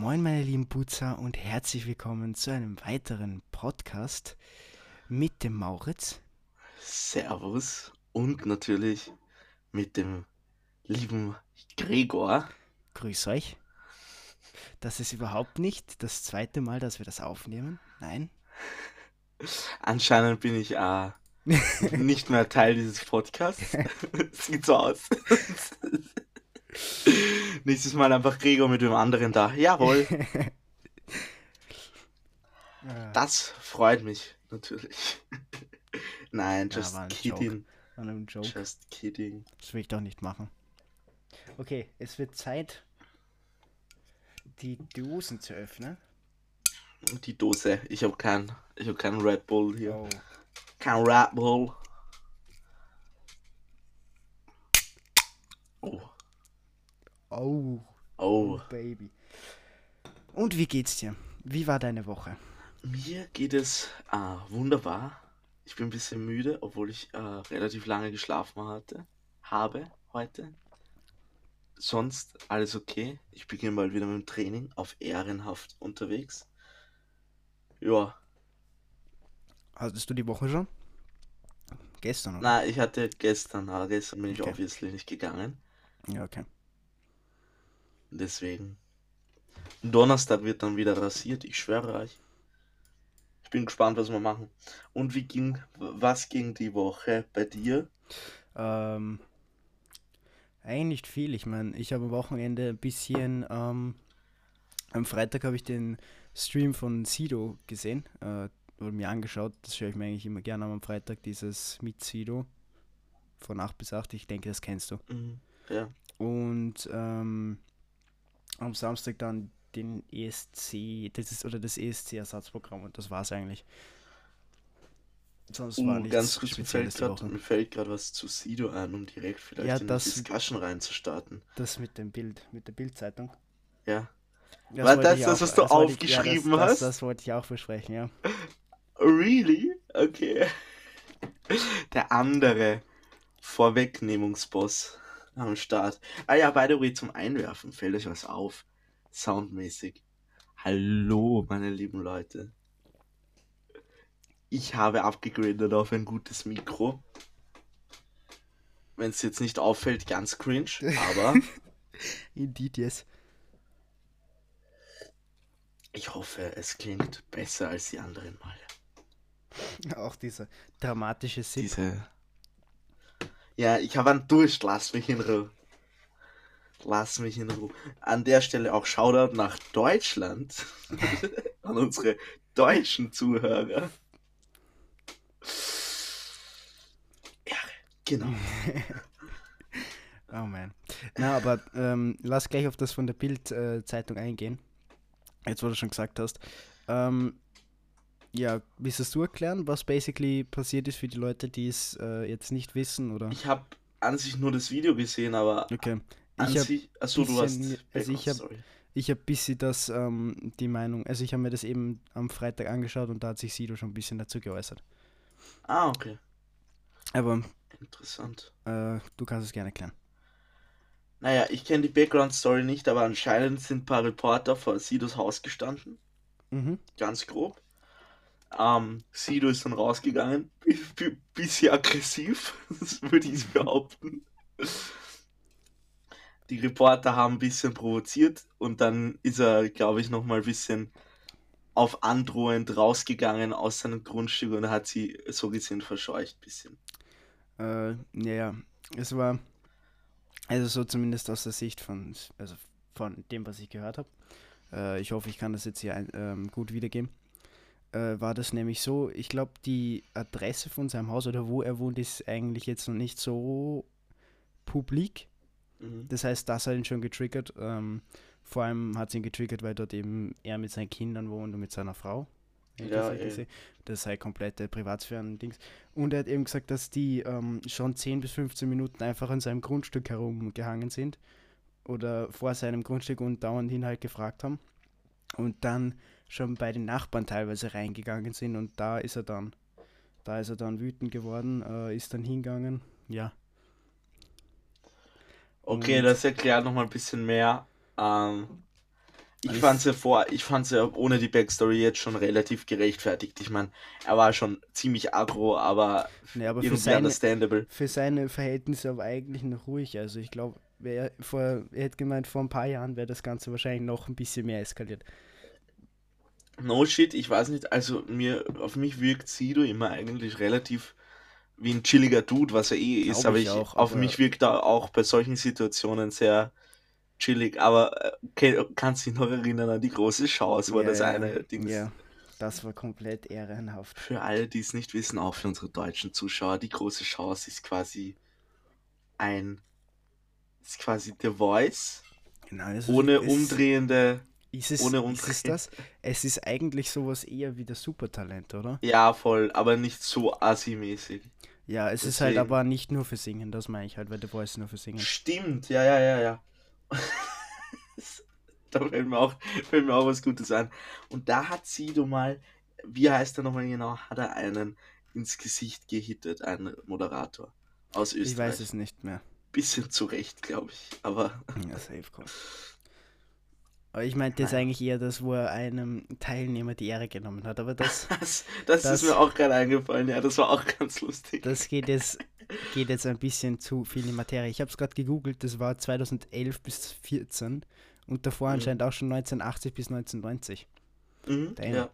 Moin meine lieben Putzer und herzlich willkommen zu einem weiteren Podcast mit dem Mauritz. Servus und natürlich mit dem lieben Gregor. Grüß euch. Das ist überhaupt nicht das zweite Mal, dass wir das aufnehmen. Nein. Anscheinend bin ich äh, nicht mehr Teil dieses Podcasts. Sieht so aus. Nächstes Mal einfach Gregor mit dem anderen da. Jawohl. Das freut mich natürlich. Nein, just ein kidding. Just kidding. Das will ich doch nicht machen. Okay, es wird Zeit, die Dosen zu öffnen. Die Dose. Ich habe keinen ich hab keinen Red Bull hier. Oh. Kein Red Bull. Oh. Oh, Oh. Baby. Und wie geht's dir? Wie war deine Woche? Mir geht es äh, wunderbar. Ich bin ein bisschen müde, obwohl ich äh, relativ lange geschlafen hatte, habe heute. Sonst alles okay. Ich beginne bald wieder mit dem Training auf ehrenhaft unterwegs. Ja, Hattest du die Woche schon? Gestern, oder? na, ich hatte gestern, aber gestern bin ich Okay. obviously nicht gegangen. Ja, okay. Deswegen. Donnerstag wird dann wieder rasiert, ich schwöre euch. Ich bin gespannt, was wir machen. Und wie ging, was ging die Woche bei dir? Ähm, eigentlich nicht viel. Ich meine, ich habe am Wochenende ein bisschen. Ähm, am Freitag habe ich den Stream von Sido gesehen äh, oder mir angeschaut. Das schaue ich mir eigentlich immer gerne am Freitag, dieses mit Sido von 8 bis 8. Ich denke, das kennst du. Mhm. Ja. Und ähm, am Samstag dann den ESC, das ist, oder das ESC-Ersatzprogramm und das war es eigentlich. Sonst war Uh, nichts ganz kurz, mir fällt gerade Woche. mir fällt gerade was zu Sido ein, um direkt vielleicht Ja, in das- die Discussion reinzustarten. Das mit dem Bild, mit der Bildzeitung. Ja. Das War das ich das, auch- was du ich- aufgeschrieben ja, das, hast? Das, das wollte ich auch besprechen, ja. Really? Okay. Der andere Vorwegnehmungsboss am Start. Ah ja, by the way, zum Einwerfen fällt euch was auf. Soundmäßig. Hallo, meine lieben Leute. Ich habe abgegradet auf ein gutes Mikro. Wenn es jetzt nicht auffällt, ganz cringe, aber Indeed, yes. ich hoffe, es klingt besser als die anderen Male. Auch dieser dramatische Sip. Diese. Ja, ich habe einen Durst, lass mich in Ruhe. Lass mich in Ruhe. An der Stelle auch Shoutout nach Deutschland. An unsere deutschen Zuhörer. Ja, genau. Oh man. Na, aber ähm, lass gleich auf das von der Bild-Zeitung eingehen. Jetzt, wo du schon gesagt hast. Ähm, ja, willst du erklären, was basically passiert ist für die Leute, die es äh, jetzt nicht wissen, oder? Ich habe an sich nur das Video gesehen, aber Okay. an Ich habe sich. Achso, du hast. also ich hab- Background-Story. ich hab bisschen das, ähm, die Meinung, also ich habe mir das eben am Freitag angeschaut und da hat sich Sido schon ein bisschen dazu geäußert. Ah, okay. Aber Interessant. äh, du kannst es gerne erklären. Naja, ich kenne die Background-Story nicht, aber anscheinend sind ein paar Reporter vor Sidos Haus gestanden. Mhm. ganz grob. Ähm, Sido ist dann rausgegangen, bi- bi- bisschen aggressiv, das würde ich behaupten. Die Reporter haben ein bisschen provoziert und dann ist er, glaube ich, nochmal ein bisschen auf androhend rausgegangen aus seinem Grundstück und hat sie so gesehen verscheucht bisschen. Äh, ja, es war, also so zumindest aus der Sicht von, also von dem, was ich gehört habe. Äh, ich hoffe, ich kann das jetzt hier ein, ähm, gut wiedergeben. Äh, war das nämlich so, ich glaube, die Adresse von seinem Haus oder wo er wohnt, ist eigentlich jetzt noch nicht so publik. Mhm. Das heißt, das hat ihn schon getriggert. Ähm, vor allem hat es ihn getriggert, weil dort eben er mit seinen Kindern wohnt und mit seiner Frau. ich das Ja, eh. Das sei komplette Privatsphären-Dings. Und er hat eben gesagt, dass die ähm, schon 10 bis 15 Minuten einfach an seinem Grundstück herumgehangen sind. Oder vor seinem Grundstück und dauernd ihn halt gefragt haben. Und dann schon bei den Nachbarn teilweise reingegangen sind. Und da ist er dann, da ist er dann wütend geworden, äh, ist dann hingegangen. Ja, Okay, Und- das erklärt nochmal ein bisschen mehr. Ähm, Ich fand's ja vor, ich fand's ja ohne die Backstory jetzt schon relativ gerechtfertigt. Ich meine, er war schon ziemlich aggro, aber, Nee, aber für irgendwie seine, understandable. für seine Verhältnisse aber eigentlich noch ruhig. Also ich glaube, er, vor- er hätte gemeint, vor ein paar Jahren wäre das Ganze wahrscheinlich noch ein bisschen mehr eskaliert. No shit, ich weiß nicht, also mir, auf mich wirkt Sido immer eigentlich relativ wie ein chilliger Dude, was er eh ist, aber ich auch, auf aber- mich wirkt er auch bei solchen Situationen sehr chillig, aber äh, ke- kannst dich noch erinnern an die große Chance, wo Ja, das ja, eine Ding Ja, das war komplett ehrenhaft. Für alle, die es nicht wissen, auch für unsere deutschen Zuschauer, die große Chance ist quasi ein, ist quasi The Voice, Genau, ist- ohne es- umdrehende, Ist es, ohne ist es das? Es ist eigentlich sowas eher wie das Supertalent, oder? ja voll, aber nicht so assi-mäßig. Ja, es ist halt Deswegen. aber nicht nur für Singen, das meine ich halt, weil The Voice ist nur für Singen. Stimmt, ja, ja, ja, ja. da fällt mir, auch, fällt mir auch was Gutes ein. Und da hat Sido mal, wie heißt er nochmal genau, hat er einen ins Gesicht gehittet, einen Moderator aus Österreich. Ich weiß es nicht mehr. Bisschen zu Recht, glaube ich. Aber Ja, safe call. Aber ich meinte jetzt eigentlich eher das, wo er einem Teilnehmer die Ehre genommen hat. Aber das, das, das, Das- ist mir auch gerade eingefallen. Ja, das war auch ganz lustig. das geht jetzt, geht jetzt ein bisschen zu viel in Materie. Ich habe es gerade gegoogelt, das war 2011 bis 2014 und davor Mhm. anscheinend auch schon 1980 bis 1990. Mhm, ja.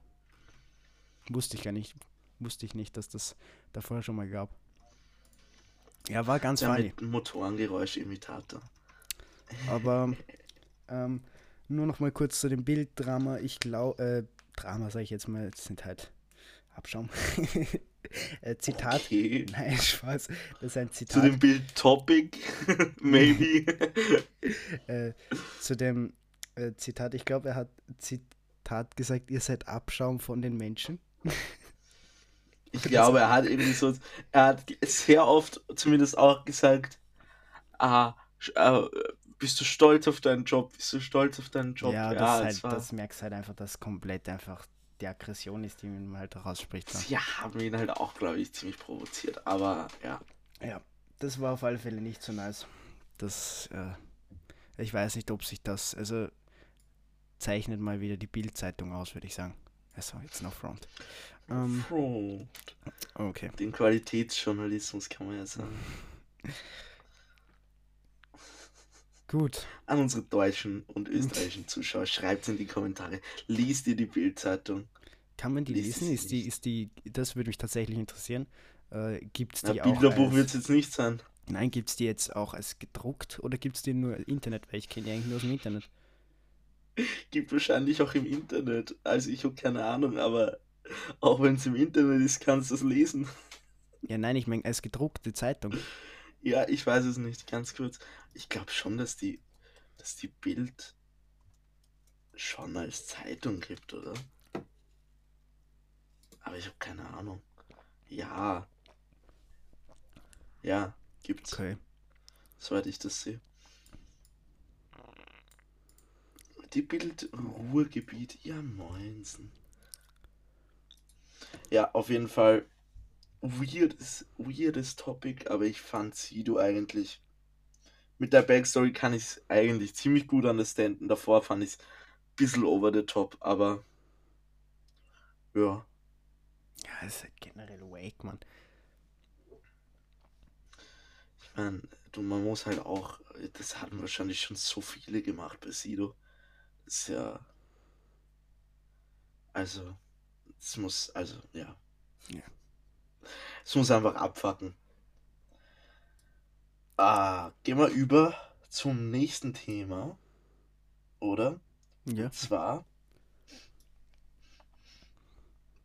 Wusste ich gar nicht. Wusste ich nicht, dass das davor schon mal gab. Ja, war ganz mit Motorengeräusch-Imitator. Aber ähm, nur noch mal kurz zu dem Bilddrama. Ich glaube, äh, Drama sage ich jetzt mal, das sind halt Abschaum. äh, Zitat. Okay. Nein, Spaß. Das ist ein Zu Zitat. dem Bild Topic, maybe. äh, zu dem äh, Zitat. Ich glaube, er hat Zitat gesagt, ihr seid Abschaum von den Menschen. Ich glaube, er hat irgendwie so, er hat sehr oft zumindest auch gesagt, ah, äh, bist du stolz auf deinen Job? Bist du stolz auf deinen Job? ja, das, es halt, war, das merkst halt einfach, dass komplett einfach die Aggression ist, die man halt rausspricht. So. sie haben ihn halt auch, glaube ich, ziemlich provoziert. Aber ja, Ja, das war auf alle Fälle nicht so nice. Das, äh, ich weiß nicht, ob sich das, also zeichnet mal wieder die Bild-Zeitung aus, würde ich sagen. Also jetzt noch Front. Ähm, oh, okay. den Qualitätsjournalismus kann man ja sagen. Gut. An unsere deutschen und österreichischen Zuschauer, schreibt in die Kommentare, liest ihr die Bildzeitung. Kann man die Liest lesen? es Ist die, ist die, das würde mich tatsächlich interessieren. Äh, gibt es Na, die auch Bilderbuch wird es jetzt nicht sein. Nein, gibt es die jetzt auch als gedruckt oder gibt es die nur im Internet? Weil ich kenne die eigentlich nur aus dem Internet. Gibt wahrscheinlich auch im Internet. Also ich habe keine Ahnung, aber auch wenn es im Internet ist, kannst du es lesen. Ja, nein, ich meine als gedruckte Zeitung. Ja, ich weiß es nicht, ganz kurz. Ich glaube schon, dass die, dass die Bild schon als Zeitung gibt, oder? Aber ich habe keine Ahnung. Ja. Ja, gibt's, Okay. soweit ich das sehe. Die Bild Ruhrgebiet, ja moinsen. Ja, auf jeden Fall weirdes, weirdes Topic, aber ich fand Sido eigentlich mit der Backstory kann ich es eigentlich ziemlich gut understanden. Davor fand ich es ein bisschen over the top, aber ja, Ja, ist halt generell wake, Mann. ich meine, du, man muss halt auch, das hatten wahrscheinlich schon so viele gemacht bei Sido. Ist ja, also, es muss, also, ja. Ja. Es muss einfach abfacken. Ah, gehen wir über zum nächsten Thema, oder? Ja. Und zwar.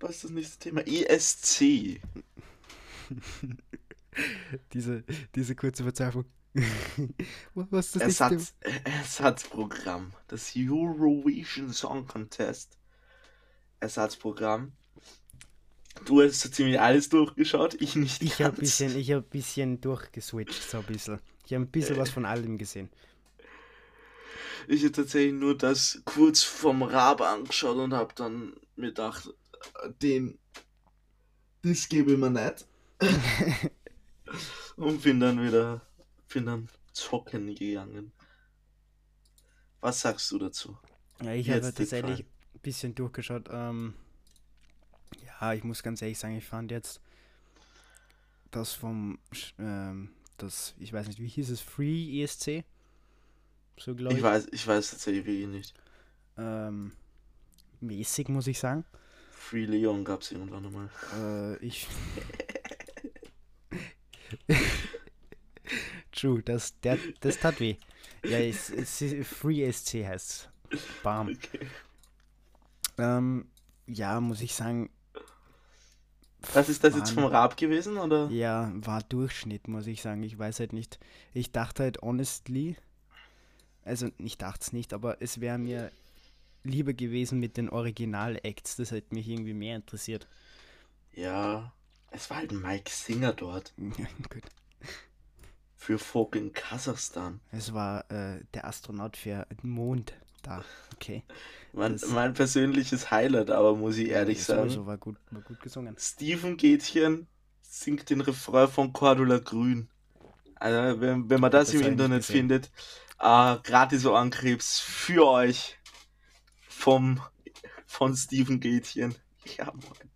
Was ist das nächste Thema? ESC. diese, diese kurze Verzweiflung. Was ist das Ersatz, Ersatzprogramm. Das Eurovision Song Contest. Ersatzprogramm. Du hast so ziemlich alles durchgeschaut, ich nicht Ich habe ganz. bisschen, ich hab bisschen durchgeswitcht, so ein bisschen. Ich habe ein bisschen was von allem gesehen. Ich habe tatsächlich nur das kurz vom Rab angeschaut und habe dann mir gedacht, äh, den, das gebe ich mir nicht. und bin dann wieder, bin dann zocken gegangen. Was sagst du dazu? Ja, ich habe tatsächlich ein bisschen durchgeschaut. Ähm, ja, ich muss ganz ehrlich sagen, ich fand jetzt das vom, ähm, das, ich weiß nicht, wie hieß es, Free ESC? So glaube Ich ich. weiß, ich weiß tatsächlich wirklich nicht. Ähm, mäßig, muss ich sagen. Free Leon gab es irgendwann einmal. Äh, ich. True, das, der, das tat weh. Ja, es, es, ist- Free ESC heißt Bam. Okay. Ähm, ja, muss ich sagen, Was ist das jetzt vom Raab gewesen, oder? Ja, war Durchschnitt, muss ich sagen. Ich weiß halt nicht. Ich dachte halt honestly, also ich dachte es nicht, aber es wäre mir lieber gewesen mit den Original-Acts. Das hätte mich irgendwie mehr interessiert. Ja, es war halt Mike Singer dort. Ja, gut. Für fucking Kasachstan. Es war äh, der Astronaut für den Mond da. Okay. Mein, mein persönliches Highlight, aber muss ich ehrlich Das sagen. sowieso war gut, war gut gesungen. Steven Gätchen singt den Refrain von Cordula Grün. Also, wenn, wenn man das, das im Internet findet, äh, gratis Ohrenkrebs für euch vom, von Steven Gätchen. Ja, moin.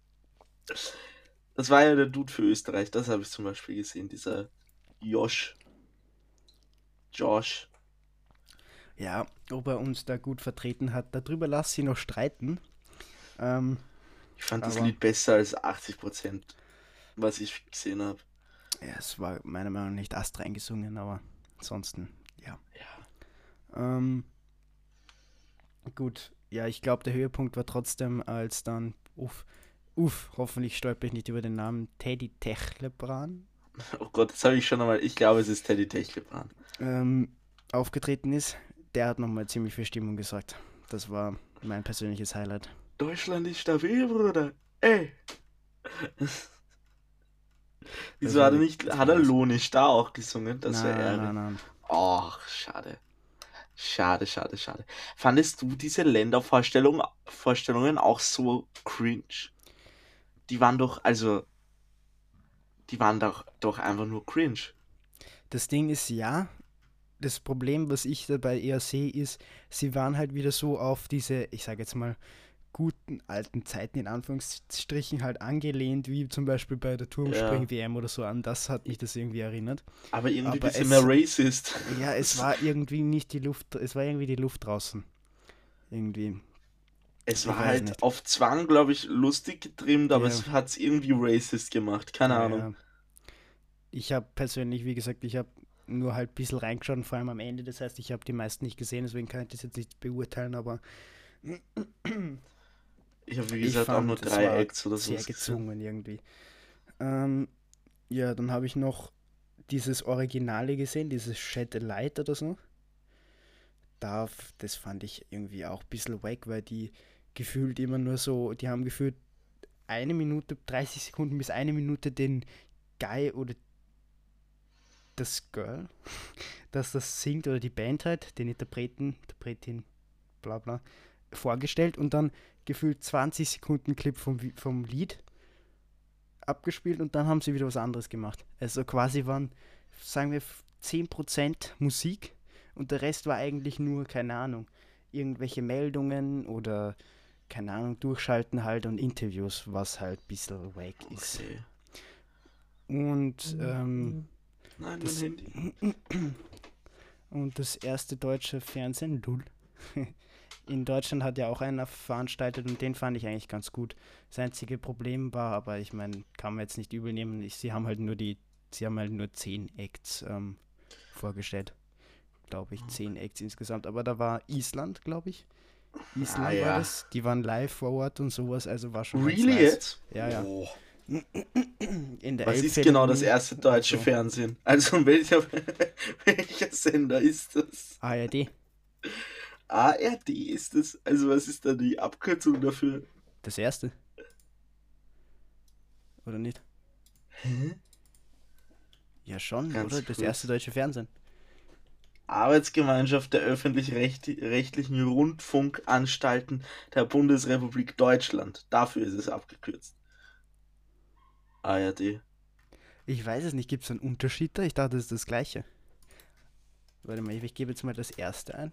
Das war ja der Dude für Österreich, das habe ich zum Beispiel gesehen, dieser Josh. Josh. Ja, ob er uns da gut vertreten hat, darüber lass sie noch streiten. Ähm, Ich fand das Lied besser als 80%, was ich gesehen habe. ja, es war meiner Meinung nach nicht astrein gesungen, aber ansonsten, ja. Ja. Ähm, gut, ja, ich glaube, der Höhepunkt war trotzdem, als dann, uff, uff, hoffentlich stolper ich nicht über den Namen Teddy Techlebran Oh Gott, das habe ich schon einmal. Ich glaube, es ist Teddy Techlebran. ähm, aufgetreten ist. Der hat nochmal ziemlich viel Stimmung gesagt. Das war mein persönliches Highlight. Deutschland ist stabil, Bruder. Ey. Wieso hat er nicht, hat er das. Lohnisch da auch gesungen? Das wäre nein, Ehre. nein, nein. Ach, schade. Schade, schade, schade. Fandest du diese Ländervorstellungen Vorstellungen auch so cringe? Die waren doch, also, die waren doch, doch einfach nur cringe. Das Ding ist ja, das Problem, was ich dabei eher sehe, ist, sie waren halt wieder so auf diese, ich sage jetzt mal, guten alten Zeiten in Anführungsstrichen halt angelehnt, wie zum Beispiel bei der Turmspring-WM oder so. An das hat mich das irgendwie erinnert. Aber irgendwie Aber ein bisschen es- mehr racist. Ja, es war irgendwie nicht die Luft, es war irgendwie die Luft draußen. Irgendwie. Es war halt nicht. auf Zwang, glaube ich, lustig getrimmt, aber Ja. es hat es irgendwie racist gemacht. Keine Ja, Ahnung. ja. Ich habe persönlich, wie gesagt, ich habe nur halt ein bisschen reingeschaut, vor allem am Ende. Das heißt, ich habe die meisten nicht gesehen, deswegen kann ich das jetzt nicht beurteilen, aber Ich habe, wie gesagt, auch fand, nur es drei Acts oder so. sehr gezwungen irgendwie. Ähm, ja, dann habe ich noch dieses Originale gesehen, dieses Shed a Light oder so. Da, das fand ich irgendwie auch ein bisschen wack, weil die gefühlt immer nur so, die haben gefühlt eine Minute, 30 Sekunden bis eine Minute den Guy oder das Girl, das das singt oder die Band halt, den Interpreten, Interpretin, bla bla, vorgestellt und dann gefühlt 20 Sekunden Clip vom, vom Lied abgespielt und dann haben sie wieder was anderes gemacht. Also quasi waren, sagen wir, 10% Musik und der Rest war eigentlich nur, keine Ahnung, irgendwelche Meldungen oder, keine Ahnung, durchschalten halt und Interviews, was halt ein bisschen wack ist. Okay. Und, ähm, Nein, Das- mein Handy. und das erste deutsche Fernsehen, Lull. In Deutschland hat ja auch einer veranstaltet und den fand ich eigentlich ganz gut. Das einzige Problem war, aber ich meine, kann man jetzt nicht übel nehmen, ich, sie haben halt nur die, sie haben halt nur zehn Acts ähm, vorgestellt. Glaube ich, zehn Acts insgesamt. Aber da war Island, glaube ich. Island Ah, ja. war das. Die waren live vor Ort und sowas, also war schon Really jetzt? Ja, ja. Oh. In der Was ist Elbphilharmonie- genau das erste deutsche so. Fernsehen? Also welcher, welcher Sender ist das? ARD. ARD ist es. Also was ist da die Abkürzung dafür? Das erste. Oder nicht? Hä? Ja, schon, Ganz oder? Das erste deutsche Fernsehen. Arbeitsgemeinschaft der öffentlich-rechtlichen Rundfunkanstalten der Bundesrepublik Deutschland. Dafür ist es abgekürzt. ARD. Ich weiß es nicht, gibt es einen Unterschied da? Ich dachte, das ist das gleiche. Warte mal, ich, gebe jetzt mal das erste ein.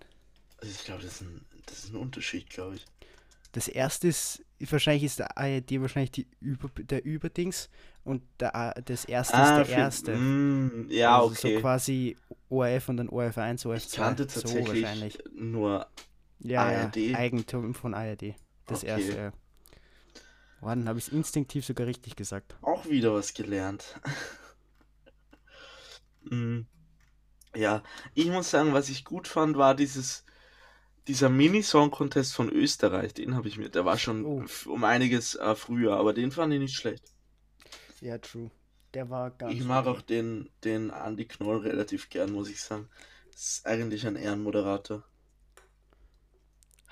Also ich glaube, das, ist ein- das ist ein Unterschied, glaube ich. Das erste ist, wahrscheinlich ist der ARD wahrscheinlich die Über, der Überdings und der, das erste ist der für- erste. Mm, ja, also okay. So quasi ORF und dann ORF 1, ORF 2. ich kannte so tatsächlich wahrscheinlich. nur Ja, ARD. ja, Eigentum von ARD. Das Okay. erste, ja. Dann habe ich es instinktiv sogar richtig gesagt. auch wieder was gelernt. Mm, ja, ich muss sagen, was ich gut fand, war dieses dieser Mini-Song-Contest von Österreich. Den habe ich mir, der war schon Oh. um einiges äh, früher, aber den fand ich nicht schlecht. Ja, true. Der war ganz Ich mag okay. auch den, den Andy Knoll relativ gern, muss ich sagen. Das ist eigentlich ein Ehrenmoderator.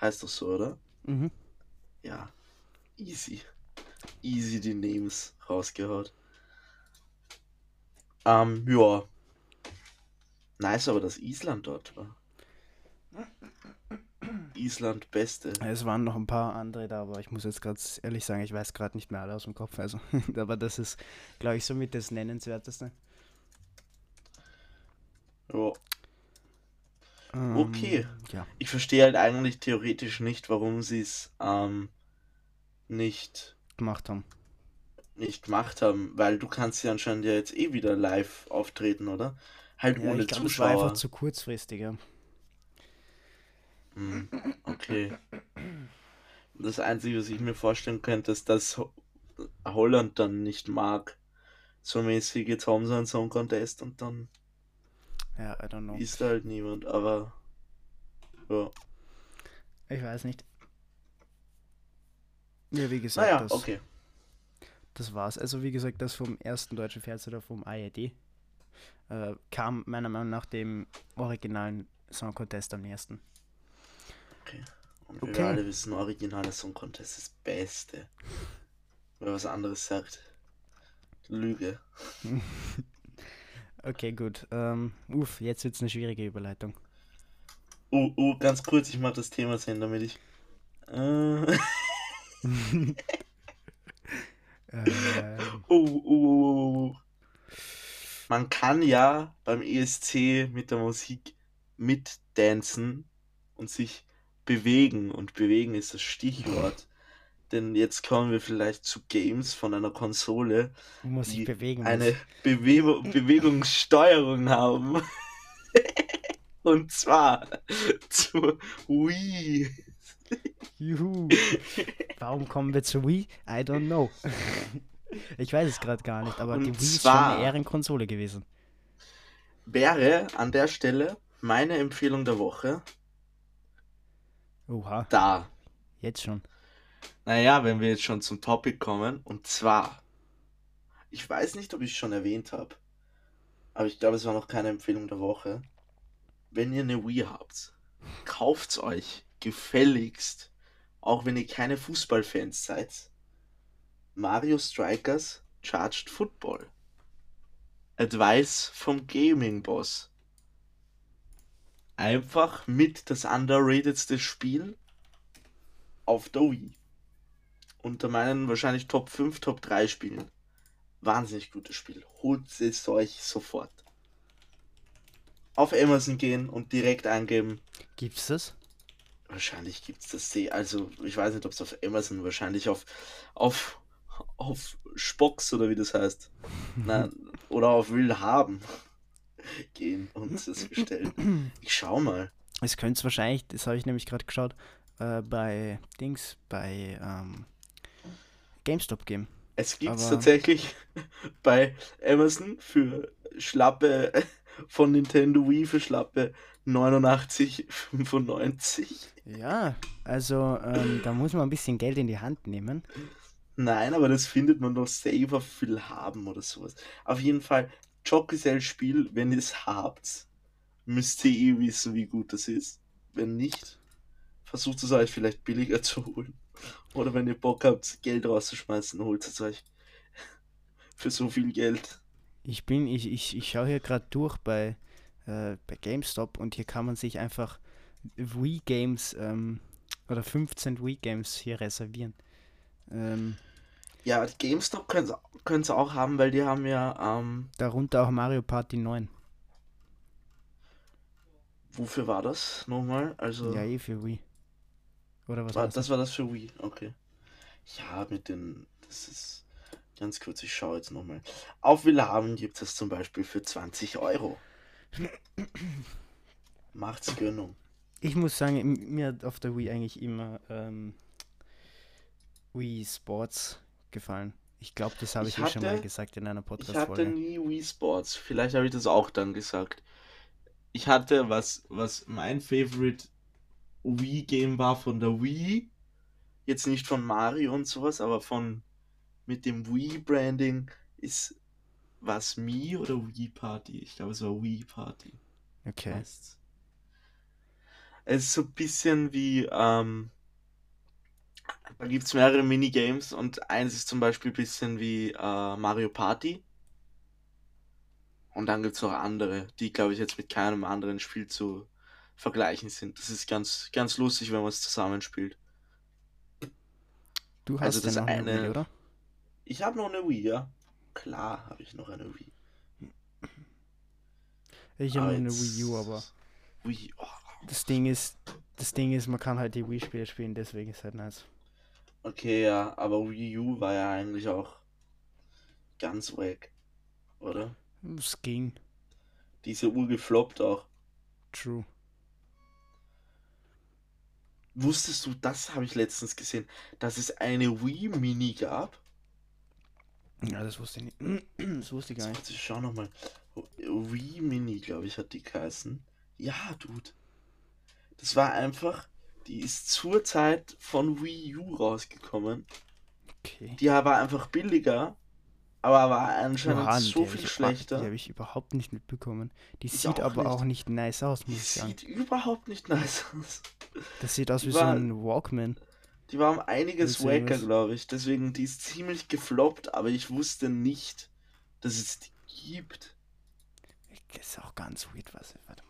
Heißt doch so, oder? Mhm. Ja. Easy. Easy die Names rausgehaut. Ähm, ja. Nice, aber dass Island dort war. Island Beste. Es waren noch ein paar andere da, aber ich muss jetzt gerade ehrlich sagen, ich weiß gerade nicht mehr alle aus dem Kopf. Also, aber das ist, glaube ich, somit das Nennenswerteste. Ja. Ähm, Okay. Ja. Ich verstehe halt eigentlich theoretisch nicht, warum sie es ähm, nicht, Gemacht haben. nicht gemacht haben, weil du kannst ja anscheinend ja jetzt eh wieder live auftreten, oder? Halt Ja, ohne ich glaube, es war Zuschauer. einfach zu kurzfristig, ja. Hm, okay. Das Einzige, was ich mir vorstellen könnte, ist, dass Ho- Holland dann nicht mag. So mäßig, jetzt haben sie einen Song Contest und dann Ja, I don't know. ist da halt niemand, aber ja. Ich weiß nicht. Ja, wie gesagt, Naja, das, okay. das war's. Also, wie gesagt, das vom ersten deutschen Fernsehen oder vom ARD äh, kam meiner Meinung nach dem originalen Song Contest am nächsten. Und wie Okay. wir alle wissen, originaler Song Contest ist das Beste. Wer was anderes sagt, Lüge. Okay, gut. Ähm, uff, jetzt wird's eine schwierige Überleitung. Uh, uh, ganz kurz, ich mach das Thema sehen, damit ich. Äh, Ähm, uh, uh, uh. Man kann ja beim ESC mit der Musik mitdancen und sich bewegen. Und bewegen ist das Stichwort. Denn jetzt kommen wir vielleicht zu Games von einer Konsole, die bewegen eine. Bewe Bewegungssteuerung haben. Und zwar zur Wii. Juhu. Warum kommen wir zu Wii? I don't know. ich weiß es gerade gar nicht, aber Und die Wii ist schon eine Ehrenkonsole gewesen. Wäre an der Stelle meine Empfehlung der Woche Oha, da. jetzt schon. Naja, wenn wir jetzt schon zum Topic kommen. Und zwar, ich weiß nicht, ob ich es schon erwähnt habe, aber ich glaube, es war noch keine Empfehlung der Woche. Wenn ihr eine Wii habt, kauft's euch gefälligst, auch wenn ihr keine Fußballfans seid. Mario Strikers Charged Football. Advice vom Gaming Boss. Einfach mit das underratedste Spiel auf der Wii. Unter meinen wahrscheinlich Top 5, Top 3 Spielen. Wahnsinnig gutes Spiel. Holt es euch sofort. Auf Amazon gehen und direkt eingeben. Gibt's das? Wahrscheinlich gibt es das See. Also, ich weiß nicht, ob es auf Amazon, wahrscheinlich auf, auf, auf Spox oder wie das heißt. Nein, oder auf Will haben gehen und es bestellen. Ich schau mal. Es könnte es wahrscheinlich, das habe ich nämlich gerade geschaut, äh, bei Dings, bei ähm, GameStop geben. Es gibt es tatsächlich bei Amazon für schlappe von Nintendo Wii für schlappe 89,95. Ja, also ähm, da muss man ein bisschen Geld in die Hand nehmen. Nein, aber das findet man doch safe auf viel haben oder sowas. Auf jeden Fall, Joggesell-Spiel, wenn ihr es habt, müsst ihr eh wissen, wie gut das ist. Wenn nicht, versucht es euch vielleicht billiger zu holen. Oder wenn ihr Bock habt, Geld rauszuschmeißen, holt es euch für so viel Geld. Ich bin, ich, ich, ich schaue hier gerade durch bei, äh, bei GameStop und hier kann man sich einfach Wii Games ähm, oder 15 Wii Games hier reservieren. Ähm, Ja, die GameStop können sie auch haben, weil die haben ja, ähm, darunter auch Mario Party 9. Wofür war das nochmal? Also, Ja, eh für Wii. Oder was war, war's? das war das für Wii, okay. Ja, mit den, das ist, ganz kurz, ich schaue jetzt nochmal. Auf Willhaben gibt es zum Beispiel für 20 Euro. Macht's Gönnung. Ich muss sagen, mir hat auf der Wii eigentlich immer ähm, Wii Sports gefallen. Ich glaube, das habe Ich ich, eh schon mal hatte- gesagt in einer Ich hatte Podcast-Folge. nie Wii Sports. Vielleicht habe ich das auch dann gesagt. Ich hatte, was, was mein Favorite Wii-Game war von der Wii. Jetzt nicht von Mario und sowas, aber von mit dem Wii-Branding ist was Mi oder Wii Party? Ich glaube, es war Wii Party. Okay. heißt's. Es ist so ein bisschen wie, ähm, da gibt es mehrere Minigames und eins ist zum Beispiel ein bisschen wie äh, Mario Party. Und dann gibt es noch andere, die, glaube ich, jetzt mit keinem anderen Spiel zu vergleichen sind. Das ist ganz, ganz lustig, wenn man es zusammenspielt. Du hast Also das noch eine eine- Wii, oder? Ich habe noch eine Wii, ja. Klar habe ich noch eine Wii. Ich habe eine Wii U, aber Wii, oh, das Ding ist, das Ding ist, man kann halt die Wii-Spiele spielen, deswegen ist halt nice. Okay, ja, aber Wii U war ja eigentlich auch ganz wack, oder? Es ging. Diese Uhr gefloppt auch. True. Wusstest du, das habe ich letztens gesehen, dass es eine Wii Mini gab? Ja, das wusste ich nicht. Das wusste ich gar nicht. Ich schau nochmal. Wii Mini, glaube ich, hat die geheißen. Ja, Dude. Das war einfach, die ist zur Zeit von Wii U rausgekommen. Okay. Die war einfach billiger, aber war anscheinend Johann, so die viel ich, schlechter. Die habe ich überhaupt nicht mitbekommen. Die Ich sieht auch aber nicht. auch nicht nice aus, Die muss ich sagen. sieht überhaupt nicht nice aus. Das sieht aus die wie so war- ein Walkman. Die war um einiges wacker, glaube ich. Deswegen, die ist ziemlich gefloppt, aber ich wusste nicht, dass es die gibt. Das ist auch ganz weird, was. Warte mal.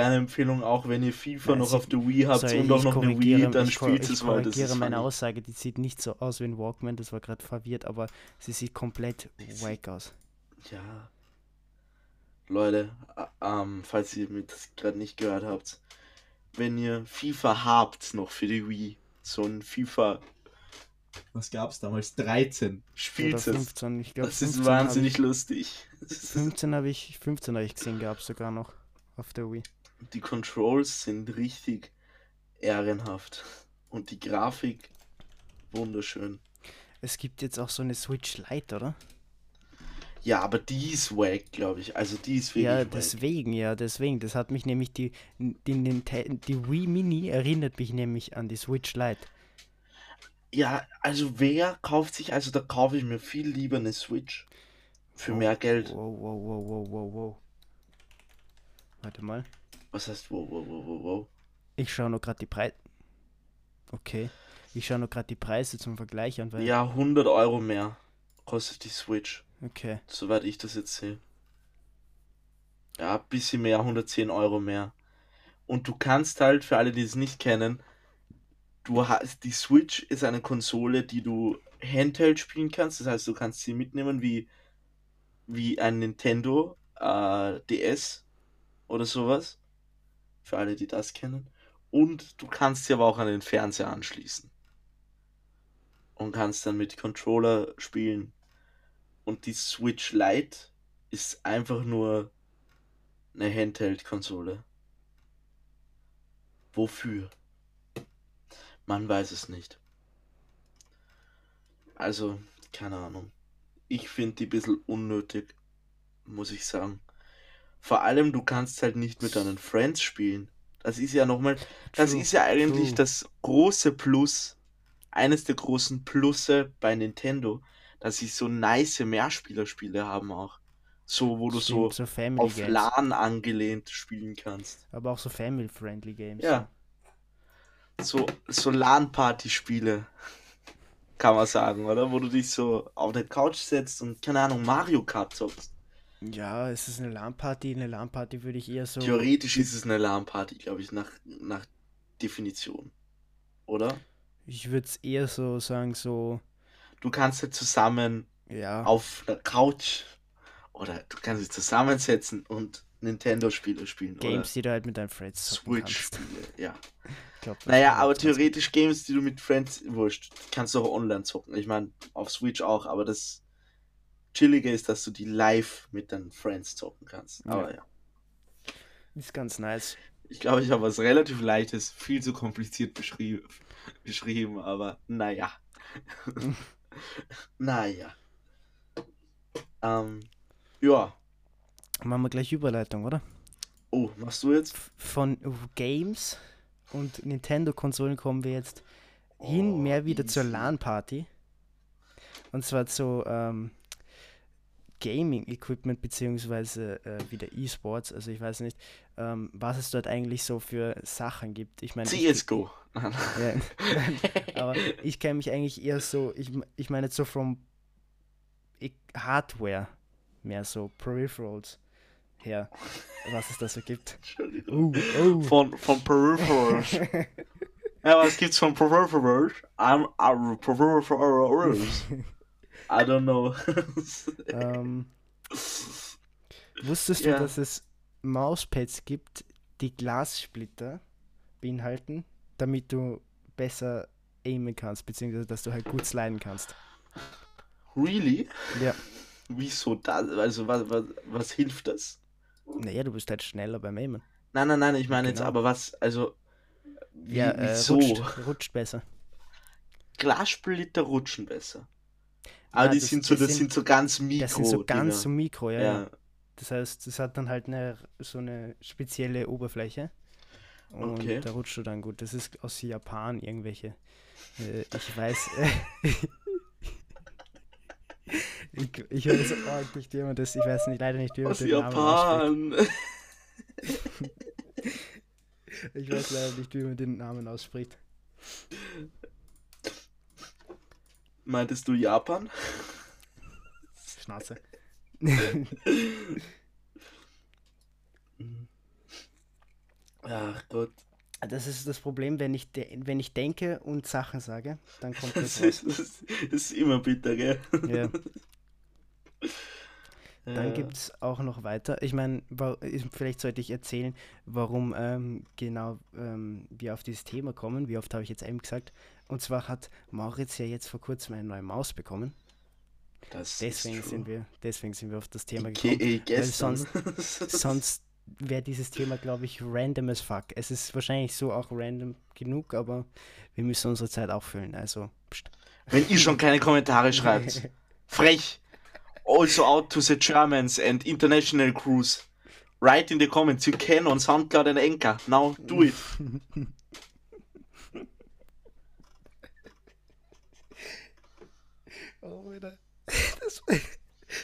Kleine Empfehlung, auch wenn ihr FIFA Ja, noch auf der Wii habt Sorry, und auch ich noch eine Wii, dann ich, spielt ich es mal. Das korrigiere meine funny. Aussage, die sieht nicht so aus wie ein Walkman, das war gerade verwirrt, aber sie sieht komplett sieht- wack aus. Ja. Leute, ähm, falls ihr mir das gerade nicht gehört habt, wenn ihr FIFA habt noch für die Wii, so ein FIFA. Was gab's damals? 13. Oder Spielt es. 15, ich glaube Das ist 15 habe wahnsinnig ich, lustig. Das ist- 15 habe ich, 15 habe ich gesehen gehabt sogar noch auf der Wii. Die Controls sind richtig ehrenhaft. Und die Grafik wunderschön. Es gibt jetzt auch so eine Switch Lite, oder? Ja, aber die ist wack, glaube ich. Also die ist wirklich Ja, wack. deswegen, ja, deswegen. Das hat mich nämlich die, die, Ninten- die Wii Mini erinnert mich nämlich an die Switch Lite. Ja, also wer kauft sich, also da kaufe ich mir viel lieber eine Switch. Für Wow, mehr Geld. Wow, wow, wow, wow, wow, wow. Warte mal. Was heißt, wow, wow, wow, wow, wow. Ich schaue nur gerade die Preise. Okay. Ich schaue nur gerade die Preise zum Vergleich an, weil. Ja, 100 Euro mehr kostet die Switch, Okay. soweit ich das jetzt sehe. Ja, ein bisschen mehr, 110 Euro mehr. Und du kannst halt, für alle, die es nicht kennen, du hast, die Switch ist eine Konsole, die du Handheld spielen kannst. Das heißt, du kannst sie mitnehmen wie, wie ein Nintendo äh, DS oder sowas. Für alle, die das kennen. Und du kannst sie aber auch an den Fernseher anschließen. Und kannst dann mit Controller spielen. Und die Switch Lite ist einfach nur eine Handheld-Konsole. Wofür? Man weiß es nicht. Also, keine Ahnung. Ich finde die ein bisschen unnötig, muss ich sagen. Vor allem, du kannst halt nicht mit deinen Friends spielen. Das ist ja nochmal, das True, ist ja eigentlich true. das große Plus, eines der großen Plusse bei Nintendo, dass sie so nice Mehrspielerspiele haben auch. So, wo du so Stimmt, so Family auf Games. LAN angelehnt spielen kannst. Aber auch so Family-Friendly Games. Ja. So, so LAN-Party-Spiele, kann man sagen, oder? Wo du dich so auf der Couch setzt und, keine Ahnung, Mario Kart zockst. Ja, es ist eine LAN-Party. Eine LAN-Party würde ich eher so. Theoretisch ist es eine LAN-Party, glaube ich, nach, nach Definition. Oder? Ich würde es eher so sagen, so. Du kannst halt zusammen Ja. auf der Couch oder du kannst dich zusammensetzen und Nintendo-Spiele spielen. Games, die du halt mit deinen Friends. Switch-Spiele, ja. Glaub, Naja, aber theoretisch Games, die du mit Friends, wurscht, kannst du auch online zocken. Ich meine, auf Switch auch, aber das Chillige ist, dass du die live mit deinen Friends zocken kannst. Ja. Aber ja. Ist ganz nice. Ich glaube, ich habe was relativ Leichtes, viel zu kompliziert beschrieben, beschrieben aber naja. naja. Ähm, ja. Machen wir gleich Überleitung, oder? Oh, machst du jetzt? Von Games und Nintendo-Konsolen kommen wir jetzt hin, Oh, mehr wieder zur easy. LAN-Party. Und zwar zu ähm, Gaming-Equipment beziehungsweise äh, wieder E-Sports. Also ich weiß nicht, ähm, was es dort eigentlich so für Sachen gibt. Ich meine, ich- CSGO. Ja, aber ich kenne mich eigentlich eher so, ich, ich meine jetzt so vom I- Hardware, mehr so Peripherals her, was es da so gibt. Oh, oh. Von, von Peripherals. ja, was gibt's von Peripherals? I'm, I'm Peripherals. I don't know. ähm, wusstest Ja. du, dass es Mauspads gibt, die Glassplitter beinhalten, damit du besser aimen kannst, beziehungsweise dass du halt gut sliden kannst? really? Ja. Wieso das? Also, was, was, was hilft das? Naja, du bist halt schneller beim Aimen. Nein, nein, nein, ich meine jetzt Genau. aber was, also, wie, Ja, äh, wieso? rutscht, rutscht besser. Glassplitter rutschen besser. Aber Ja, die das- sind so, das das sind- sind so ganz mikro. Das sind so ganz so mikro, ja, ja. Das heißt, es hat dann halt eine, so eine spezielle Oberfläche. Und Okay. da rutscht du dann gut. Das ist aus Japan irgendwelche. Äh, ich weiß. Äh, ich, ich weiß auch nicht, wie man das. Ich weiß nicht, leider nicht, wie man Aus den Namen ausspricht. Japan. Ich weiß leider nicht, wie man den Namen ausspricht. Meintest du Japan? Schnauze. Ach Gott. Das ist das Problem, wenn ich, de wenn ich denke und Sachen sage, dann kommt das Das raus. ist, das ist immer bitter, gell? Ja. Dann Ja. gibt es auch noch weiter. Ich meine, vielleicht sollte ich erzählen, warum ähm, genau ähm, wir auf dieses Thema kommen. Wie oft habe ich jetzt eben gesagt? Und zwar hat Mauritz ja jetzt vor kurzem eine neue Maus bekommen. Das Deswegen sind wir, deswegen sind wir auf das Thema gekommen. AKA gestern. sonst- Sonst wäre dieses Thema, glaube ich, random as fuck. Es ist wahrscheinlich so auch random genug, aber wir müssen unsere Zeit auch füllen. Also, pst. Wenn ihr schon keine Kommentare schreibt. Frech. Also out to the Germans and international crews. Write in the comments you can on SoundCloud and Anchor. Now do it. Oh, Alter. Das,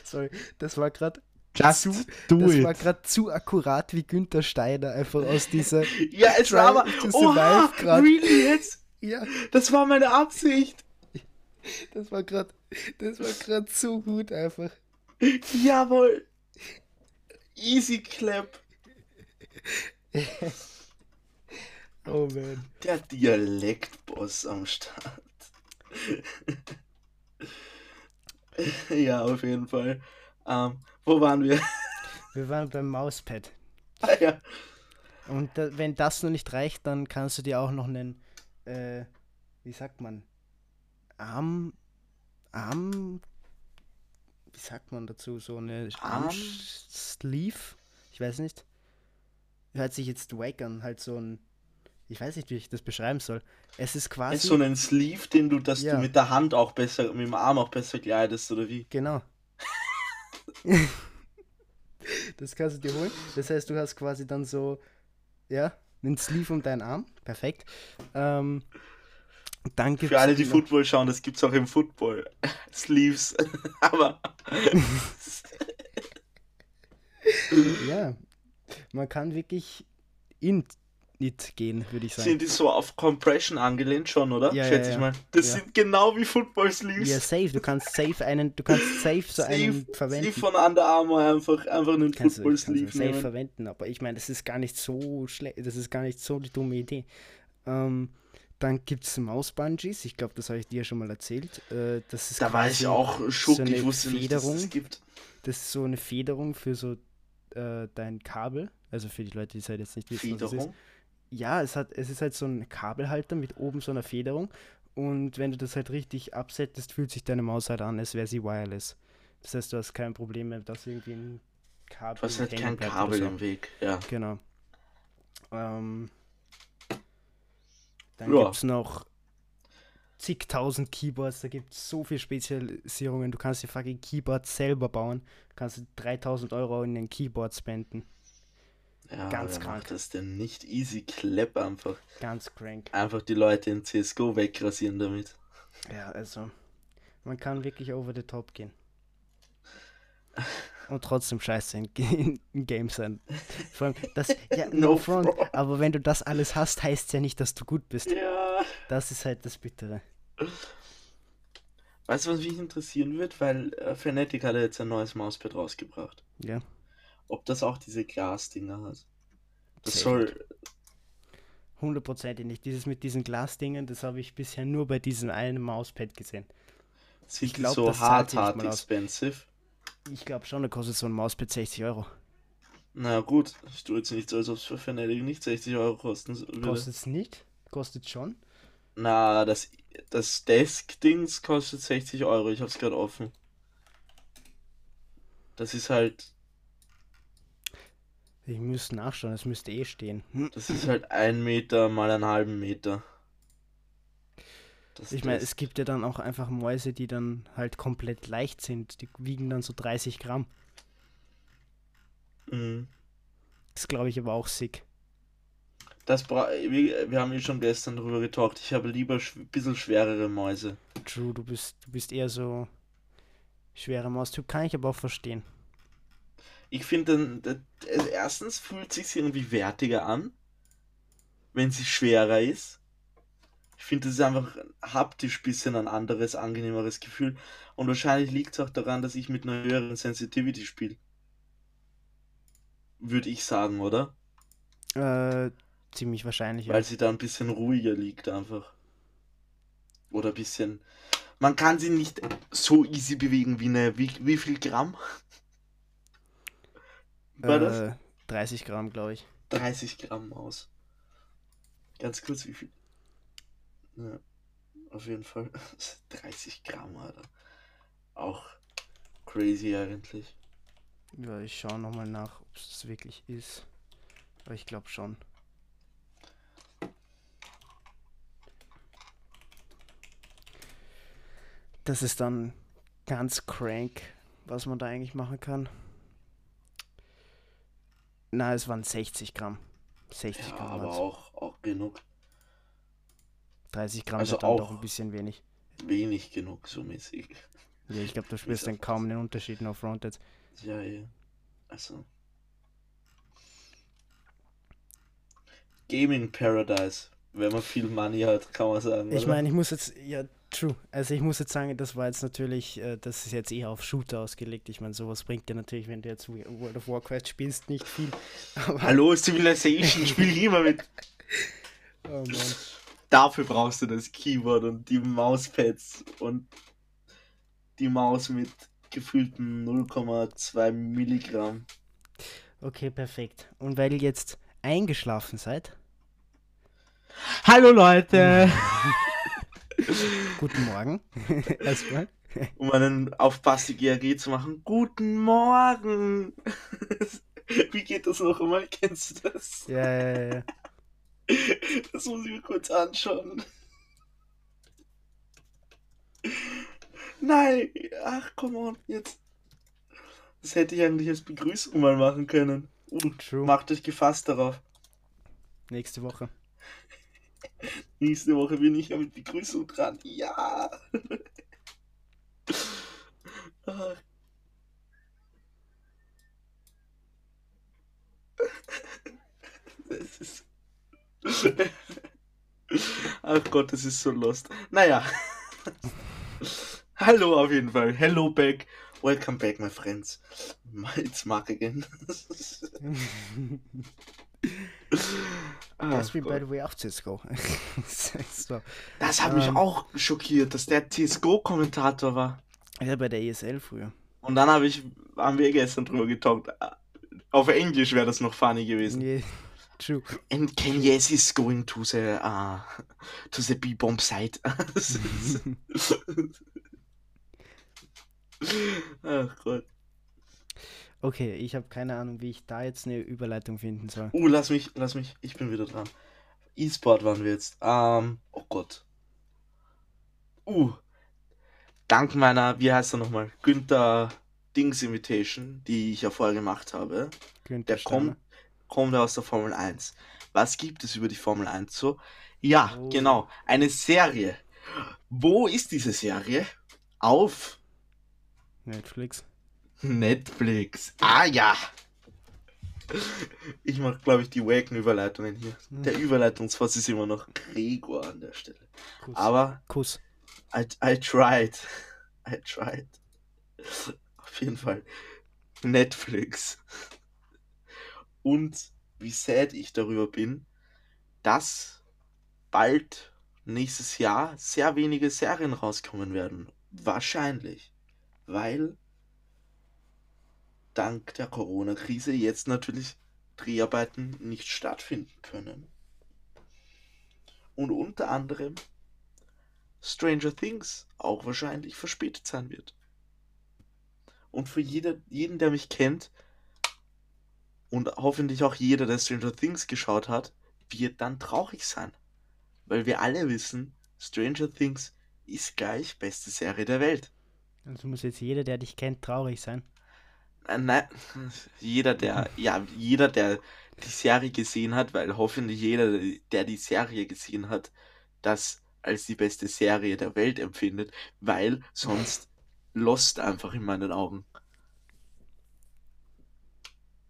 sorry, das war gerade Just zu, do das war gerade zu akkurat wie Günther Steiner, einfach aus dieser. Ja, es war aber. Oha, really jetzt? Ja, Das war meine Absicht. Das war gerade, das war gerade so gut einfach. Jawohl. Easy clap. Oh man. Der Dialektboss am Start. ja, auf jeden Fall. Ähm, wo waren wir? Wir waren beim Mauspad. Ah, ja. Und da, wenn das noch nicht reicht, dann kannst du dir auch noch einen, äh, wie sagt man, Arm, Arm, wie sagt man dazu, so eine Arm? Arm-Sleeve? Ich weiß nicht. Hört sich jetzt wack an, halt so ein, ich weiß nicht, wie ich das beschreiben soll. Es ist quasi, Ist so einen Sleeve, den du, dass Ja. du mit der Hand auch besser, mit dem Arm auch besser kleidest, oder wie? genau. das kannst du dir holen. Das heißt, du hast quasi dann so, ja, einen Sleeve um deinen Arm. Perfekt. Ähm, dann gibt's Für alle, die Football schauen, das gibt's auch im Football. Sleeves. Aber Ja, man kann wirklich in it gehen, würde ich sagen. sind die so auf Compression angelehnt schon, oder? Ja, ja, Schätze ja. ich mal. Das Ja. sind genau wie Football Sleeves. Ja, safe. Du kannst safe einen, du kannst safe so einen Sleeve, verwenden. Sleeve von Under Armour einfach, einfach einen kannst du, Football kannst du Sleeve safe nehmen. verwenden, aber ich meine, das ist gar nicht so schlecht, das ist gar nicht so die dumme Idee. Ähm, dann gibt es Mausbungees, ich glaube, das habe ich dir schon mal erzählt. Äh, das ist Da war ich auch schock, so ich wusste nicht, dass es Federung. das gibt. Das ist so eine Federung für so äh, dein Kabel, also für die Leute, die es halt jetzt nicht wissen, was es ist. Federung. Ja, es, hat, es ist halt so ein Kabelhalter mit oben so einer Federung. Und wenn du das halt richtig absettest, fühlt sich deine Maus halt an, als wäre sie wireless. Das heißt, du hast kein Problem mehr, dass irgendwie ein Kabel. Du hast halt kein Kabel so. im Weg. Ja. Genau. Ähm, dann Ja. gibt es noch zigtausend Keyboards, da gibt es so viele Spezialisierungen. Du kannst dir fucking Keyboards selber bauen. Du kannst 3000 Euro in den Keyboard spenden. Ja, Ganz krank. macht das denn nicht easy clap einfach. Ganz crank. Einfach die Leute in CSGO wegrasieren damit. Ja, also, man kann wirklich over the top gehen. Und trotzdem scheiße in, in, in Games sein. Vor allem, das, ja, no, No front, front. aber wenn du das alles hast, heißt es ja nicht, dass du gut bist. Ja. Das ist halt das Bittere. Weißt du, was mich interessieren wird? Weil äh, Fnatic hat ja jetzt ein neues Mauspad rausgebracht. Ja. Ob das auch diese Glasdinger hat. Das Sehr soll. Hundertprozentig nicht. Dieses mit diesen Glasdingen, das habe ich bisher nur bei diesem einen Mauspad gesehen. Sind Ich glaub, so hart, hart mal aus. Ich glaube schon, da kostet so ein Mauspad 60 Euro. Na gut, ich tue jetzt nicht so, als ob es für Fnatic nicht 60 Euro kosten würde. Kostet es nicht? Kostet schon? Na, das, das Desk-Dings kostet 60 Euro. Ich hab's gerade offen. Das ist halt, Ich müsste nachschauen, es müsste eh stehen. das ist halt ein Meter mal einen halben Meter. Das Ich meine, es gibt ja dann auch einfach Mäuse, die dann halt komplett leicht sind. Die wiegen dann so 30 Gramm. Mhm. Das glaube ich aber auch sick. Das bra wir, wir haben ja schon gestern darüber getalkt. Ich habe lieber ein bisschen schwerere Mäuse. True, du bist, du bist eher so schwerer Maustyp, kann ich aber auch verstehen. Ich finde, dann- erstens fühlt sich irgendwie wertiger an, wenn sie schwerer ist. Ich finde, das ist einfach haptisch ein bisschen ein anderes, angenehmeres Gefühl. Und wahrscheinlich liegt es auch daran, dass ich mit einer höheren Sensitivity spiele. Würde ich sagen, oder? Äh, ziemlich wahrscheinlich, ja. Weil sie da ein bisschen ruhiger liegt einfach. Oder ein bisschen. Man kann sie nicht so easy bewegen wie eine. Wie, wie viel Gramm? War das? Äh, 30 Gramm, glaube ich. 30 Gramm Maus. Ganz kurz, wie viel? Ja, auf jeden Fall. 30 Gramm, Alter. Auch crazy eigentlich. Ja, ich schaue nochmal nach, ob es das wirklich ist. Aber ich glaube schon. Das ist dann ganz crank, was man da eigentlich machen kann. Na, es waren 60 Gramm. 60 Ja, Gramm aber auch, auch genug. 30 Gramm also wird dann doch ein bisschen wenig. Wenig genug, so mäßig. Ja, ich glaube, du spürst dann kaum den Unterschied noch Fronted. Ja, ja. Also. Gaming Paradise. Wenn man viel Money hat, kann man sagen. Ich meine, ich muss jetzt, ja, true. Also ich muss jetzt sagen, das war jetzt natürlich, äh, das ist jetzt eher auf Shooter ausgelegt. Ich meine, sowas bringt dir natürlich, wenn du jetzt World of Warcraft spielst, nicht viel. Aber, Hallo, Civilization, spiel ich immer mit. oh Mann. Dafür brauchst du das Keyboard und die Mauspads und die Maus mit gefühlten 0,2 Milligramm. Okay, perfekt. Und weil ihr jetzt eingeschlafen seid, Hallo Leute! guten Morgen. Erstmal. um einen auf Basti GRG zu machen. Guten Morgen! Wie geht das noch einmal? Kennst du das? Ja, ja, ja. Das muss ich mir kurz anschauen. Nein! Ach, come on, jetzt. Das hätte ich eigentlich als Begrüßung mal machen können. Uh, True. macht euch gefasst darauf. Nächste Woche. Nächste Woche bin ich ja mit Begrüßung dran. Ja! Ach. Ach Gott, das ist so lost. Naja. Hallo auf jeden Fall. Hello back. Welcome back, my friends. It's Mark again. We by Gott. the way CSGO. so. Das hat mich Ähm. auch schockiert, dass der CSGO-Kommentator war. Ja, bei der ESL früher. Und dann habe ich, haben wir gestern drüber getalkt. auf Englisch wäre das noch funny gewesen. Yeah, true. And Kanyes is going to the, uh, to the B-Bomb site. Ach Gott. Okay, ich habe keine Ahnung, wie ich da jetzt eine Überleitung finden soll. Uh, lass mich, lass mich, ich bin wieder dran. E-Sport waren wir jetzt. Ähm, oh Gott. Uh, dank meiner, wie heißt er nochmal, Günther Dings Invitation, die ich ja vorher gemacht habe, Günther der kommt, kommt aus der Formel 1. Was gibt es über die Formel 1 so? Ja, Oh. genau, eine Serie. Wo ist diese Serie? Auf Netflix. Netflix. Ah ja. Ich mache, glaube ich, die wacken Überleitungen hier. Der Überleitungsfass ist immer noch Gregor an der Stelle. Kuss. Aber Kuss. I, I tried. I tried. Auf jeden Fall. Netflix. Und wie sad ich darüber bin, dass bald nächstes Jahr sehr wenige Serien rauskommen werden. Wahrscheinlich. Weil dank der Corona-Krise jetzt natürlich Dreharbeiten nicht stattfinden können. Und unter anderem Stranger Things auch wahrscheinlich verspätet sein wird. Und für jeder, jeden, der mich kennt und hoffentlich auch jeder, der Stranger Things geschaut hat, wird dann traurig sein. Weil wir alle wissen, Stranger Things ist gleich beste Serie der Welt. Also muss jetzt jeder, der dich kennt, traurig sein. Äh, Nein, jeder, der, ja, jeder, der die Serie gesehen hat, weil hoffentlich jeder, der die Serie gesehen hat, das als die beste Serie der Welt empfindet, weil sonst Lost einfach in meinen Augen.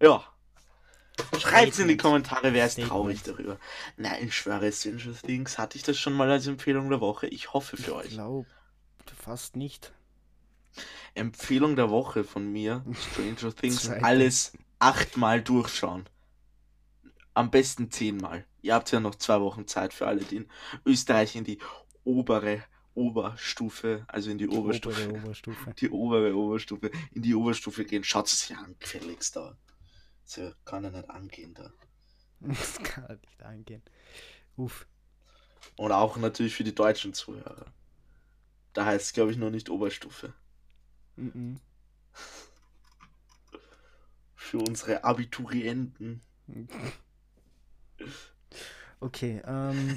Ja. Schreibt's in die. Kommentare, wer ist Statement. traurig darüber. Nein, ich schwöre, Stranger Things, hatte ich das schon mal als Empfehlung der Woche? Ich hoffe für Ich euch. glaube fast nicht. Empfehlung der Woche von mir, Stranger Things, alles achtmal durchschauen. Am besten zehnmal. Ihr habt ja noch zwei Wochen Zeit für alle, die in Österreich in die obere Oberstufe, also in die Oberstufe, Obere Oberstufe. die obere Oberstufe, in die Oberstufe gehen. Schaut es sich an, gefälligst da. So kann er nicht angehen da. Das kann halt nicht angehen. Uff. Und auch natürlich für die deutschen Zuhörer. Da heißt es, glaube ich, noch nicht Oberstufe. Mhm. Für unsere Abiturienten. Okay, ähm,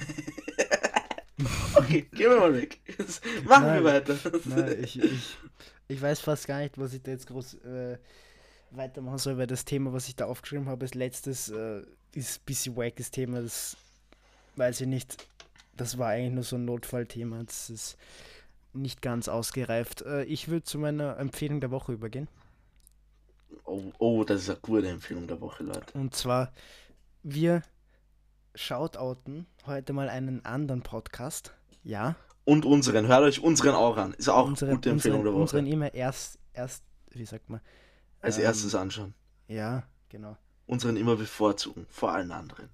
Okay, gehen wir mal weg. Machen wir Nein, weiter. na, ich, ich, ich weiß fast gar nicht, was ich da jetzt groß äh, weitermachen soll, weil das Thema, was ich da aufgeschrieben habe als letztes, äh, ist ein bisschen wackes Thema. Das weiß ich nicht. Das war eigentlich nur so ein Notfallthema. Das ist nicht ganz ausgereift. Äh, ich würde zu meiner Empfehlung der Woche übergehen. Oh, oh, das ist eine gute Empfehlung der Woche, Leute. Und zwar, wir shoutouten heute mal einen anderen Podcast. Ja. Und unseren, hört euch unseren auch an. Ist auch unseren, eine gute Empfehlung unseren, der Woche. unseren immer erst, erst, wie sagt man? Als ähm, erstes anschauen. Ja, genau. Unseren immer bevorzugen, vor allen anderen.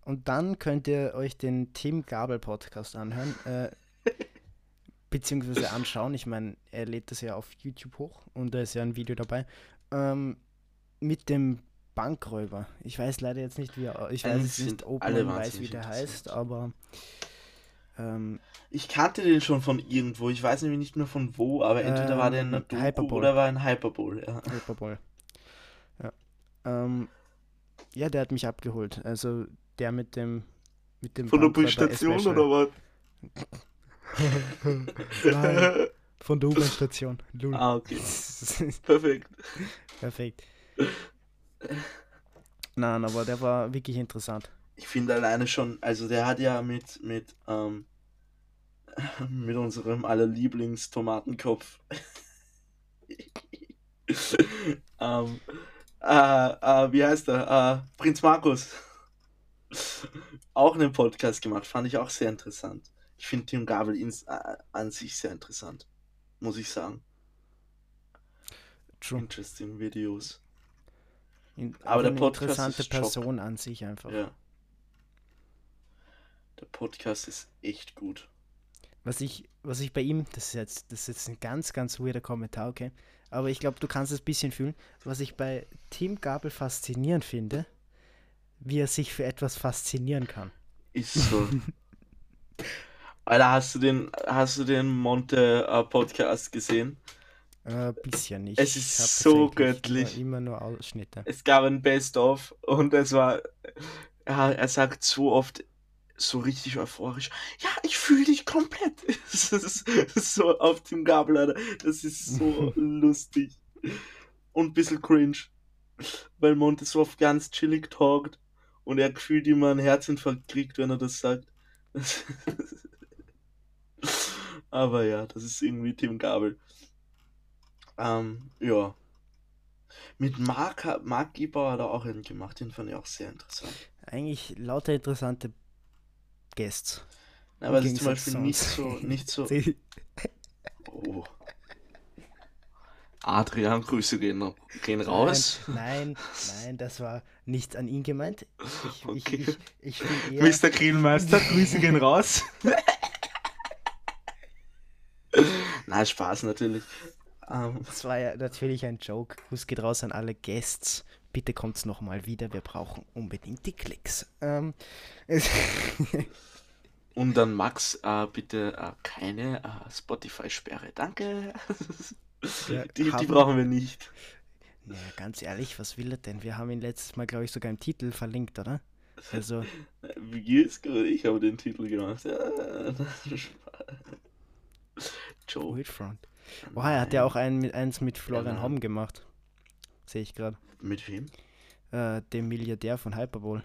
Und dann könnt ihr euch den Tim Gabel Podcast anhören, äh, beziehungsweise anschauen. Ich meine, er lädt das ja auf YouTube hoch und da ist ja ein Video dabei. Ähm, mit dem Bankräuber. Ich weiß leider jetzt nicht, wie er, ich weiß Ähm, jetzt sind nicht, ob man weiß, wie der heißt, aber ähm, Ich kannte den schon von irgendwo. Ich weiß nämlich nicht mehr von wo, aber entweder war der in einer Ähm, Doku Hyperbole. oder war ein Hyperbole. Ja. Hyperbol. Ja. Ähm, ja, der hat mich abgeholt. Also der mit dem mit dem Von der Bankräuber Busstation oder was? Nein, von der U-Bahn-Station. Ah, okay. Perfekt. Perfekt. Nein, aber der war wirklich interessant. Ich finde alleine schon, also der hat ja mit, mit, ähm, mit unserem aller Lieblings-Tomatenkopf, ähm, äh, äh, wie heißt er, äh, Prinz Markus, auch einen Podcast gemacht, fand ich auch sehr interessant. Ich finde Tim Gabel ins, äh, an sich sehr interessant, muss ich sagen. True. Interesting Videos. In, Aber der Podcast interessante ist. Person an sich einfach. Ja. Der Podcast ist echt gut. Was ich, was ich bei ihm, das ist jetzt, das ist jetzt ein ganz, ganz weirder Kommentar, okay? Aber ich glaube, du kannst es ein bisschen fühlen. Was ich bei Tim Gabel faszinierend finde, wie er sich für etwas faszinieren kann. Ist so. Alter, hast du den, hast du den Monte äh, Podcast gesehen? Äh, bisher nicht. Es ist so göttlich. Immer, nur Ausschnitte. Es gab ein Best-of und es war, ja, er sagt so oft so richtig euphorisch, ja, ich fühle dich komplett. Das ist, so auf dem Gabel, Alter. Das ist so lustig. Und ein bisschen cringe. Weil Monte so oft ganz chillig talkt und er gefühlt immer einen Herzinfarkt kriegt, wenn er das sagt. Aber ja, das ist irgendwie Tim Gabel. Ähm, ja. Mit Mark, Mark Gebauer hat er auch einen gemacht, den fand ich auch sehr interessant. Eigentlich lauter interessante Guests. Aber es ist zum Beispiel nicht so, nicht so. Oh. Adrian, Grüße gehen, gehen raus. Nein, nein, nein, das war nicht an ihn gemeint. Ich, Okay. ich, ich, ich bin eher. Mr. Grillmeister, Grüße gehen raus. Nein, Spaß natürlich. Ähm, Das war ja natürlich ein Joke. Gruß geht raus an alle Guests. Bitte kommt's nochmal wieder. Wir brauchen unbedingt die Klicks. Ähm, und dann Max, äh, bitte äh, keine äh, Spotify-Sperre. Danke. Ja, die, die brauchen wir nicht. ja, ganz ehrlich, was will er denn? Wir haben ihn letztes Mal, glaube ich, sogar im Titel verlinkt, oder? Also, Wie geht's gerade? Ich habe den Titel gemacht. Ja. Joe. Wildfront. Oh, er hat ja auch einen eins mit Florian Genau. Homm gemacht. Sehe ich gerade. Mit wem? Äh, dem Milliardär von Hyperbowl.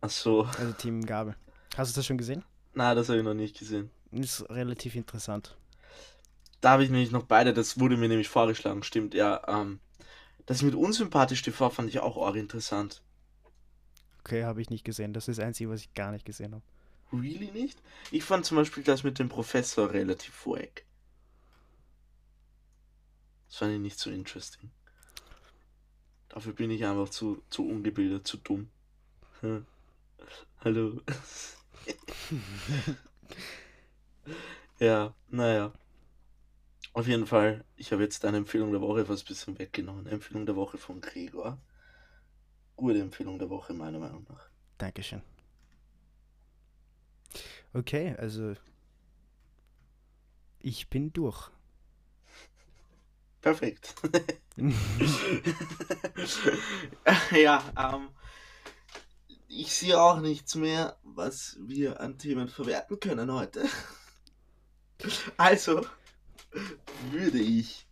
Ach so. Also Team Gabel. Hast du das schon gesehen? Na, das habe ich noch nicht gesehen. Ist relativ interessant. Da habe ich nämlich noch beide, das wurde mir nämlich vorgeschlagen, stimmt, ja. Ähm, das mit unsympathisch TV fand ich auch arg interessant. Okay, habe ich nicht gesehen. Das ist das Einzige, was ich gar nicht gesehen habe. Really nicht? Ich fand zum Beispiel das mit dem Professor relativ wack. Das fand ich nicht so interesting. Dafür bin ich einfach zu, zu ungebildet, zu dumm. Hallo. ja, naja. Auf jeden Fall, ich habe jetzt eine Empfehlung der Woche was bisschen weggenommen. Empfehlung der Woche von Gregor. Gute Empfehlung der Woche, meiner Meinung nach. Dankeschön. Okay, also ich bin durch. Perfekt. ja, ähm, ich sehe auch nichts mehr, was wir an Themen verwerten können heute. Also würde ich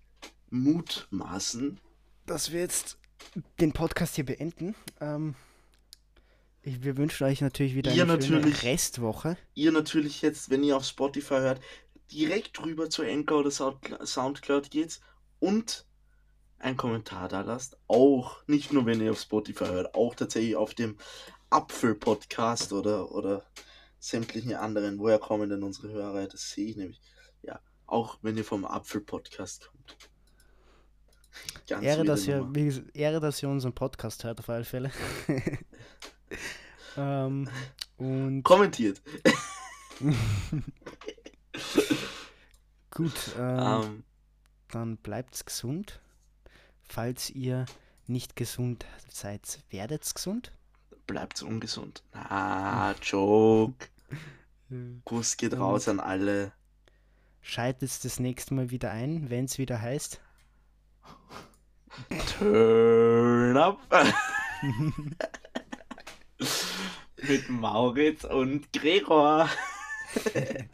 mutmaßen, Dass wir jetzt den Podcast hier beenden. Ähm, ich, wir wünschen euch natürlich wieder Ihr eine schöne. Restwoche. ihr natürlich jetzt, wenn ihr auf Spotify hört, direkt rüber zu Anchor oder Soundcl- Soundcloud geht und einen Kommentar da lasst. Auch, nicht nur wenn ihr auf Spotify hört, auch tatsächlich auf dem Apfel-Podcast oder, oder sämtlichen anderen. Woher kommen denn unsere Hörer? Das sehe ich nämlich. Ja, auch wenn ihr vom Apfel-Podcast kommt. Ganz Ehre, dass ihr, Nummer. wie gesagt, Ehre, dass ihr unseren Podcast hört, auf alle Fälle. ähm, und Kommentiert. gut, ähm, Ähm, dann bleibt's gesund. Falls ihr nicht gesund seid, werdet's gesund. bleibt ungesund. Ah, Joke. Kuss geht raus an alle. Schaltet das nächste Mal wieder ein, wenn es wieder heißt. Turn up. Mit Mauritz und Gregor.